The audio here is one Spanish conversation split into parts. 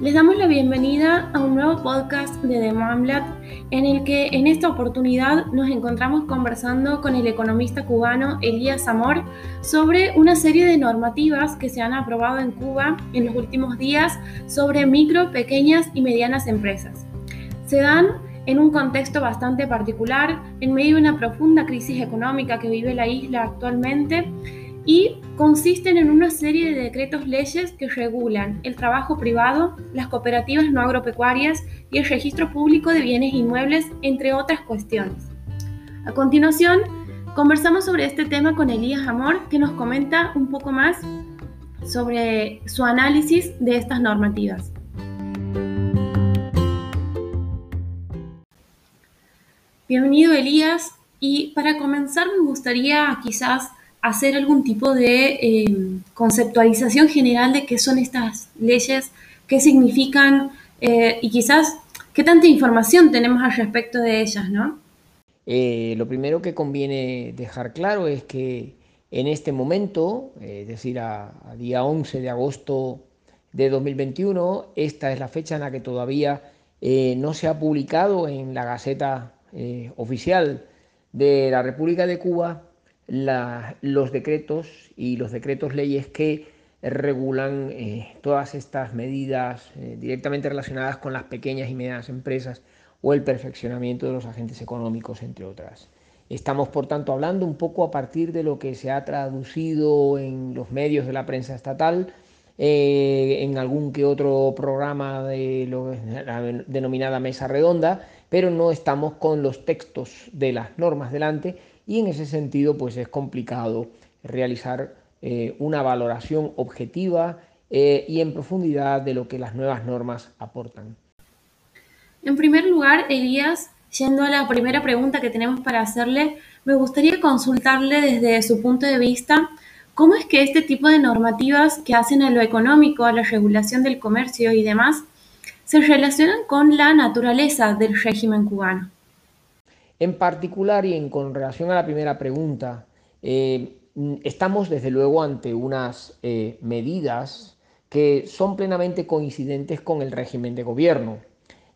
Les damos la bienvenida a un nuevo podcast de The Mamlat en el que en esta oportunidad nos encontramos conversando con el economista cubano Elías Amor sobre una serie de normativas que se han aprobado en Cuba en los últimos días sobre micro, pequeñas y medianas empresas. Se dan en un contexto bastante particular, en medio de una profunda crisis económica que vive la isla actualmente y consisten en una serie de decretos leyes que regulan el trabajo privado, las cooperativas no agropecuarias y el registro público de bienes inmuebles, entre otras cuestiones. A continuación, conversamos sobre este tema con Elías Amor, que nos comenta un poco más sobre su análisis de estas normativas. Bienvenido Elías y para comenzar me gustaría quizás hacer algún tipo de eh, conceptualización general de qué son estas leyes, qué significan eh, y quizás qué tanta información tenemos al respecto de ellas, ¿no? Eh, lo primero que conviene dejar claro es que en este momento, es decir, a, a, día 11 de agosto de 2021, esta es la fecha en la que todavía no se ha publicado en la Gaceta Oficial de la República de Cuba los decretos y los decretos leyes que regulan eh, todas estas medidas eh, directamente relacionadas con las pequeñas y medianas empresas o el perfeccionamiento de los agentes económicos, entre otras. Estamos, por tanto, hablando un poco a partir de lo que se ha traducido en los medios de la prensa estatal, eh, en algún que otro programa de lo, la denominada mesa redonda, pero no estamos con los textos de las normas delante y en ese sentido pues es complicado realizar eh, una valoración objetiva eh, y en profundidad de lo que las nuevas normas aportan. En primer lugar, Elías, yendo a la primera pregunta que tenemos para hacerle, me gustaría consultarle desde su punto de vista cómo es que este tipo de normativas que hacen a lo económico, a la regulación del comercio y demás, se relacionan con la naturaleza del régimen cubano. En particular y en, con relación a la primera pregunta, eh, estamos desde luego ante unas eh, medidas que son plenamente coincidentes con el régimen de gobierno.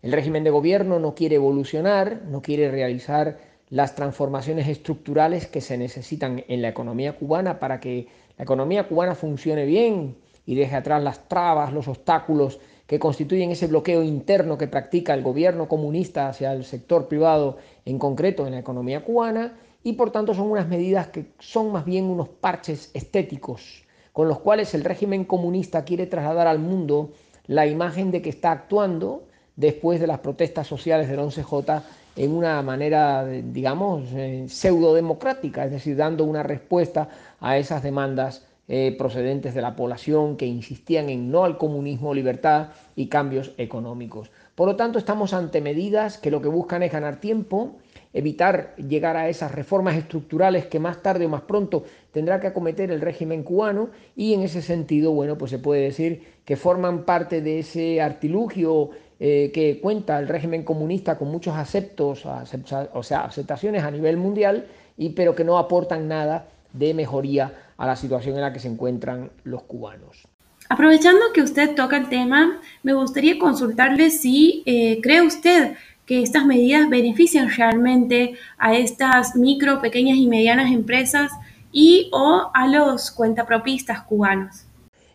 El régimen de gobierno no quiere evolucionar, no quiere realizar las transformaciones estructurales que se necesitan en la economía cubana para que la economía cubana funcione bien y deje atrás las trabas, los obstáculos que constituyen ese bloqueo interno que practica el gobierno comunista hacia el sector privado, en concreto en la economía cubana, y por tanto son unas medidas que son más bien unos parches estéticos, con los cuales el régimen comunista quiere trasladar al mundo la imagen de que está actuando después de las protestas sociales del 11J en una manera, digamos, eh, pseudo-democrática, es decir, dando una respuesta a esas demandas eh, procedentes de la población que insistían en no al comunismo, libertad y cambios económicos. Por lo tanto, estamos ante medidas que lo que buscan es ganar tiempo, evitar llegar a esas reformas estructurales que más tarde o más pronto tendrá que acometer el régimen cubano y en ese sentido, bueno, pues se puede decir que forman parte de ese artilugio eh, que cuenta el régimen comunista con muchos aceptos, o sea, aceptaciones a nivel mundial, y, pero que no aportan nada de mejoría a la situación en la que se encuentran los cubanos. Aprovechando que usted toca el tema, me gustaría consultarle si eh, cree usted que estas medidas benefician realmente a estas micro, pequeñas y medianas empresas y o a los cuentapropistas cubanos.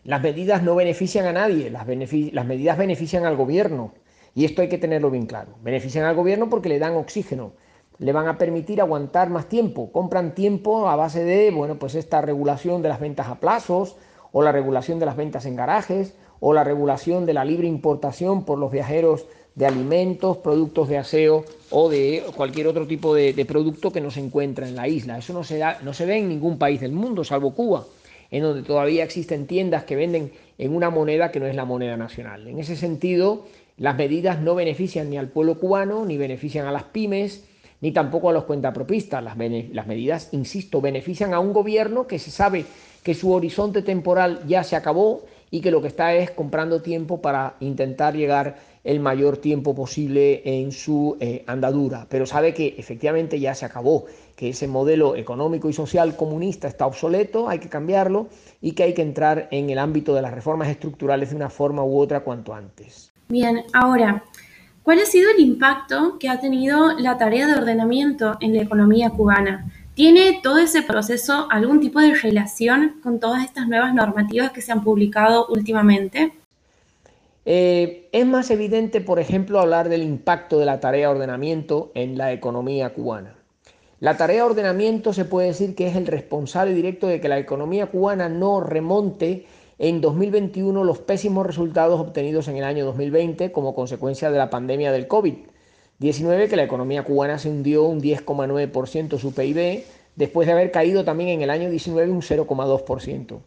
Las medidas no benefician a nadie, las, las medidas benefician al gobierno y esto hay que tenerlo bien claro. Benefician al gobierno porque le dan oxígeno, le van a permitir aguantar más tiempo. Compran tiempo a base de, bueno, pues esta regulación de las ventas a plazos, o la regulación de las ventas en garajes, o la regulación de la libre importación por los viajeros de alimentos, productos de aseo o de cualquier otro tipo de, producto que no se encuentra en la isla. Eso no se, da, no se ve en ningún país del mundo, salvo Cuba, en donde todavía existen tiendas que venden en una moneda que no es la moneda nacional. En ese sentido, las medidas no benefician ni al pueblo cubano, ni benefician a las pymes, ni tampoco a los cuentapropistas. Las, las medidas, insisto, benefician a un gobierno que se sabe que su horizonte temporal ya se acabó y que lo que está es comprando tiempo para intentar llegar el mayor tiempo posible en su eh, andadura, pero sabe que efectivamente ya se acabó, que ese modelo económico y social comunista está obsoleto, hay que cambiarlo y que hay que entrar en el ámbito de las reformas estructurales de una forma u otra cuanto antes. Bien, ahora, ¿cuál ha sido el impacto que ha tenido la tarea de ordenamiento en la economía cubana? ¿Tiene todo ese proceso algún tipo de relación con todas estas nuevas normativas que se han publicado últimamente? Eh, es más evidente, por ejemplo, hablar del impacto de la tarea de ordenamiento en la economía cubana. La tarea de ordenamiento se puede decir que es el responsable directo de que la economía cubana no remonte en 2021 los pésimos resultados obtenidos en el año 2020 como consecuencia de la pandemia del COVID-19, que la economía cubana se hundió un 10,9% su PIB, después de haber caído también en el año 19 un 0,2%.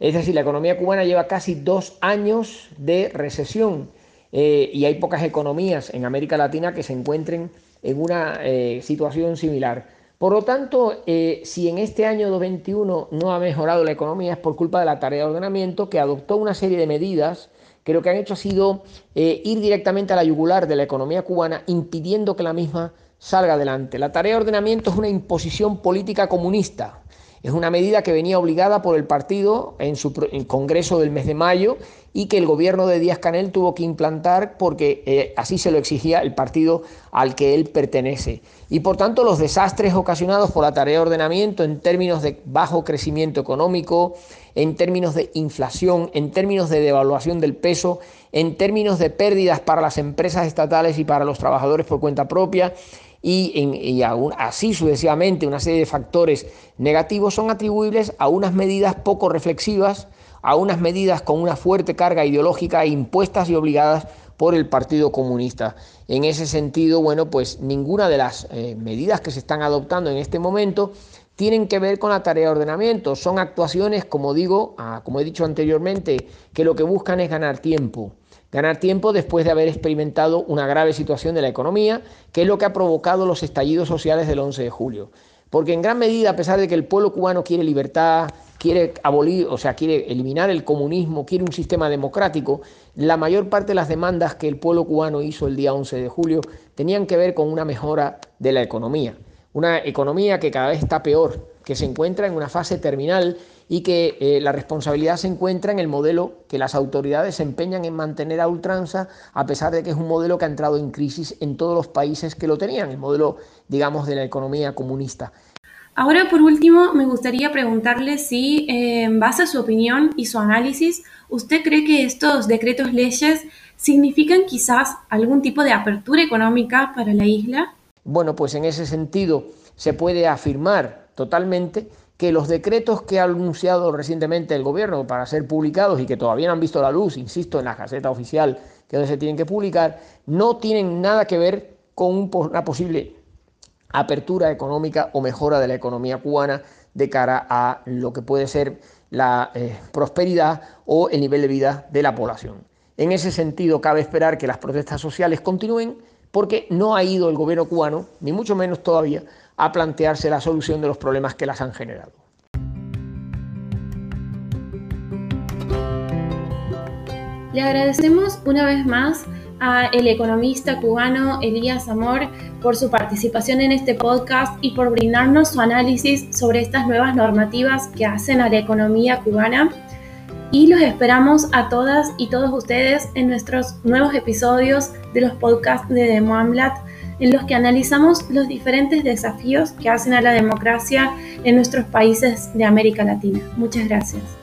Es decir, la economía cubana lleva casi dos años de recesión eh, y hay pocas economías en América Latina que se encuentren en una eh, situación similar. Por lo tanto, eh, si en este año 2021 no ha mejorado la economía es por culpa de la tarea de ordenamiento que adoptó una serie de medidas que lo que han hecho ha sido ir directamente a la yugular de la economía cubana, impidiendo que la misma salga adelante. La tarea de ordenamiento es una imposición política comunista es una medida que venía obligada por el partido en su congreso del mes de mayo y que el gobierno de Díaz Canel tuvo que implantar porque eh, así se lo exigía el partido al que él pertenece. Y por tanto los desastres ocasionados por la tarea de ordenamiento en términos de bajo crecimiento económico, en términos de inflación, en términos de devaluación del peso, en términos de pérdidas para las empresas estatales y para los trabajadores por cuenta propia, y, así sucesivamente una serie de factores negativos son atribuibles a unas medidas poco reflexivas, a unas medidas con una fuerte carga ideológica impuestas y obligadas por el Partido Comunista. En ese sentido, bueno, pues ninguna de las eh, medidas que se están adoptando en este momento tienen que ver con la tarea de ordenamiento. Son actuaciones, como digo, ah, como he dicho anteriormente, que lo que buscan es ganar tiempo ganar tiempo después de haber experimentado una grave situación de la economía, que es lo que ha provocado los estallidos sociales del 11 de julio. Porque en gran medida, a pesar de que el pueblo cubano quiere libertad, quiere abolir, o sea, quiere eliminar el comunismo, quiere un sistema democrático, la mayor parte de las demandas que el pueblo cubano hizo el día 11 de julio tenían que ver con una mejora de la economía. Una economía que cada vez está peor, que se encuentra en una fase terminal y que eh, la responsabilidad se encuentra en el modelo que las autoridades se empeñan en mantener a ultranza, a pesar de que es un modelo que ha entrado en crisis en todos los países que lo tenían, el modelo, digamos, de la economía comunista. Ahora, por último, me gustaría preguntarle si, eh, en base a su opinión y su análisis, ¿usted cree que estos decretos leyes significan quizás algún tipo de apertura económica para la isla? Bueno, pues en ese sentido se puede afirmar totalmente que los decretos que ha anunciado recientemente el gobierno para ser publicados y que todavía no han visto la luz, insisto, en la Gaceta Oficial, que donde se tienen que publicar, no tienen nada que ver con una posible apertura económica o mejora de la economía cubana de cara a lo que puede ser la eh, prosperidad o el nivel de vida de la población. En ese sentido, cabe esperar que las protestas sociales continúen porque no ha ido el gobierno cubano, ni mucho menos todavía, a plantearse la solución de los problemas que las han generado. Le agradecemos una vez más a el economista cubano Elías Amor por su participación en este podcast y por brindarnos su análisis sobre estas nuevas normativas que hacen a la economía cubana. Y los esperamos a todas y todos ustedes en nuestros nuevos episodios de los podcasts de Demo en los que analizamos los diferentes desafíos que hacen a la democracia en nuestros países de América Latina. Muchas gracias.